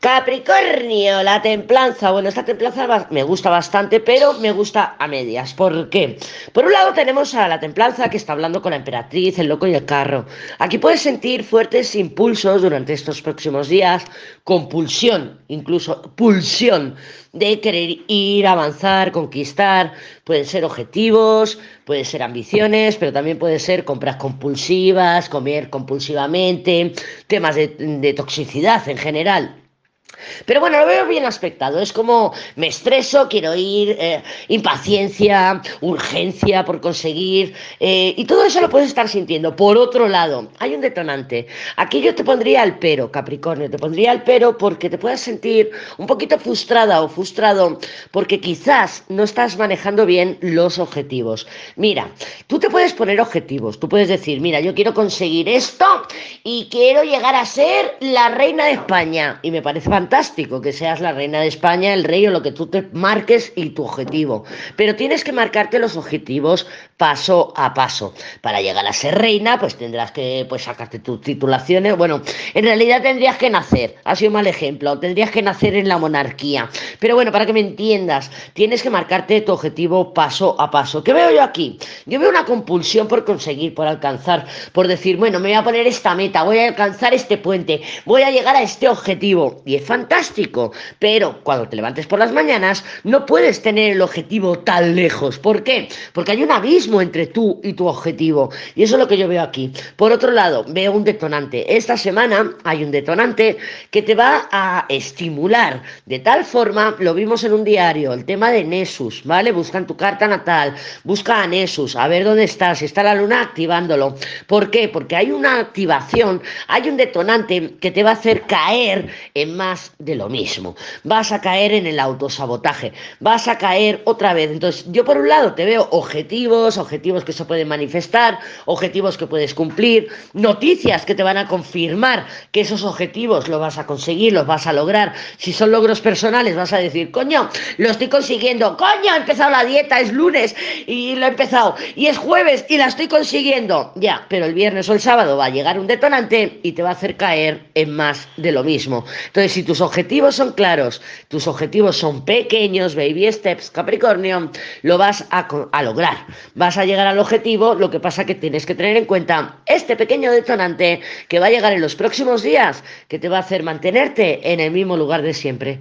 Capricornio, la templanza. Bueno, esta templanza me gusta bastante, pero me gusta a medias. ¿Por qué? Por un lado tenemos a la templanza que está hablando con la emperatriz, el loco y el carro. Aquí puedes sentir fuertes impulsos durante estos próximos días, compulsión, incluso pulsión de querer ir, avanzar, conquistar. Pueden ser objetivos, pueden ser ambiciones, pero también puede ser compras compulsivas, comer compulsivamente, temas de, de toxicidad en general. Pero bueno, lo veo bien aspectado. Es como me estreso, quiero ir, eh, impaciencia, urgencia por conseguir. Eh, y todo eso lo puedes estar sintiendo. Por otro lado, hay un detonante. Aquí yo te pondría el pero, Capricornio. Te pondría el pero porque te puedes sentir un poquito frustrada o frustrado porque quizás no estás manejando bien los objetivos. Mira, tú te puedes poner objetivos. Tú puedes decir, mira, yo quiero conseguir esto y quiero llegar a ser la reina de España. Y me parece fantástico que seas la reina de España, el rey o lo que tú te marques y tu objetivo. Pero tienes que marcarte los objetivos paso a paso. Para llegar a ser reina, pues tendrás que pues, sacarte tus titulaciones. Bueno, en realidad tendrías que nacer, ha sido un mal ejemplo, tendrías que nacer en la monarquía. Pero bueno, para que me entiendas, tienes que marcarte tu objetivo paso a paso. ¿Qué veo yo aquí? Yo veo una compulsión por conseguir, por alcanzar, por decir, bueno, me voy a poner esta meta, voy a alcanzar este puente, voy a llegar a este objetivo. Y es fantástico, pero cuando te levantes por las mañanas no puedes tener el objetivo tan lejos. ¿Por qué? Porque hay un abismo entre tú y tu objetivo. Y eso es lo que yo veo aquí. Por otro lado, veo un detonante. Esta semana hay un detonante que te va a estimular de tal forma, lo vimos en un diario, el tema de Nessus, ¿vale? Busca en tu carta natal, busca a Nessus, a ver dónde está, si está la luna activándolo. ¿Por qué? Porque hay una activación, hay un detonante que te va a hacer caer en más de lo mismo. Vas a caer en el autosabotaje, vas a caer otra vez. Entonces, yo por un lado te veo objetivos, objetivos que se pueden manifestar, objetivos que puedes cumplir, noticias que te van a confirmar que esos objetivos los vas a conseguir, los vas a lograr. Si son logros personales, vas a decir, coño, lo estoy consiguiendo, coño, he empezado la dieta, es lunes y lo he empezado, y es jueves y la estoy consiguiendo. Ya, pero el viernes o el sábado va a llegar un detonante y te va a hacer caer en más de lo mismo. Entonces, si tus objetivos son claros, tus objetivos son pequeños, baby steps, Capricornio, lo vas a, a lograr. Vas a llegar al objetivo, lo que pasa que tienes que tener en cuenta este pequeño detonante que va a llegar en los próximos días, que te va a hacer mantenerte en el mismo lugar de siempre.